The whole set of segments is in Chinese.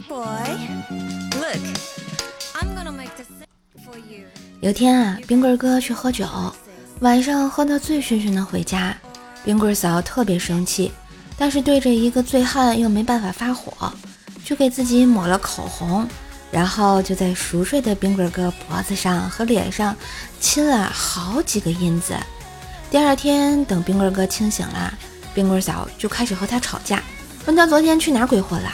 boy look i'm gonna make this for you 有天啊，冰棍哥去喝酒，晚上喝到醉醺醺的回家，冰棍嫂特别生气，但是对着一个醉汉又没办法发火，就给自己抹了口红，然后就在熟睡的冰棍哥脖子上和脸上亲了好几个印子。第二天等冰棍哥清醒了，冰棍嫂就开始和他吵架，问他昨天去哪鬼混了。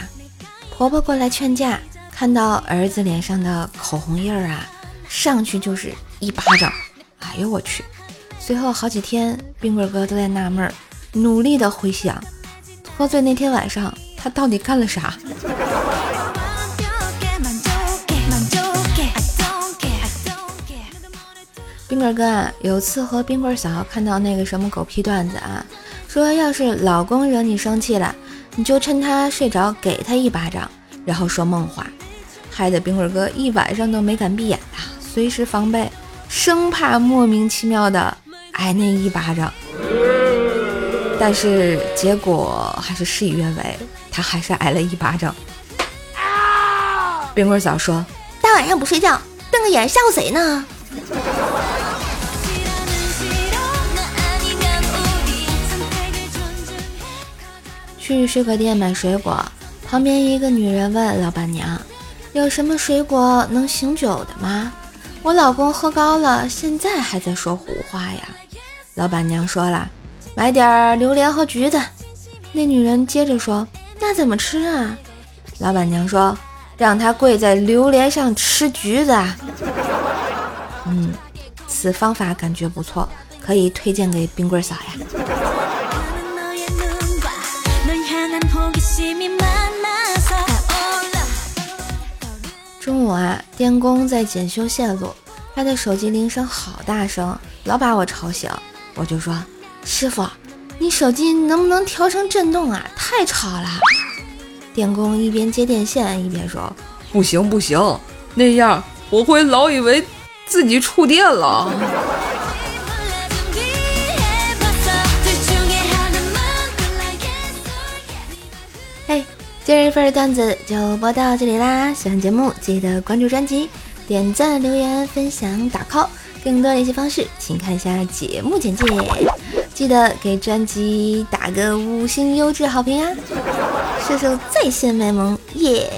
婆婆过来劝架，看到儿子脸上的口红印儿啊。上去就是一巴掌，哎呦我去！随后好几天，冰棍哥都在纳闷儿，努力的回想喝醉那天晚上他到底干了啥。冰棍哥啊，有次和冰棍嫂看到那个什么狗屁段子啊，说要是老公惹你生气了，你就趁他睡着给他一巴掌，然后说梦话，害得冰棍哥一晚上都没敢闭眼啊。随时防备，生怕莫名其妙的挨那一巴掌。但是结果还是事与愿违，他还是挨了一巴掌。冰棍嫂说：“大晚上不睡觉，瞪个眼吓唬谁呢？”去水果店买水果，旁边一个女人问老板娘：“有什么水果能醒酒的吗？”我老公喝高了，现在还在说胡话呀！老板娘说了，买点榴莲和橘子。那女人接着说：“那怎么吃啊？”老板娘说：“让他跪在榴莲上吃橘子。”嗯，此方法感觉不错，可以推荐给冰棍嫂呀。中午啊，电工在检修线路，他的手机铃声好大声，老把我吵醒。我就说：“师傅，你手机能不能调成震动啊？太吵了。”电工一边接电线一边说：“不行不行，那样 我会老以为自己触电了。”嘿今日份段子就播到这里啦！喜欢节目记得关注专辑、点赞、留言、分享、打 call。更多联系方式请看一下节目简介。记得给专辑打个五星优质好评啊！射手在线卖萌耶！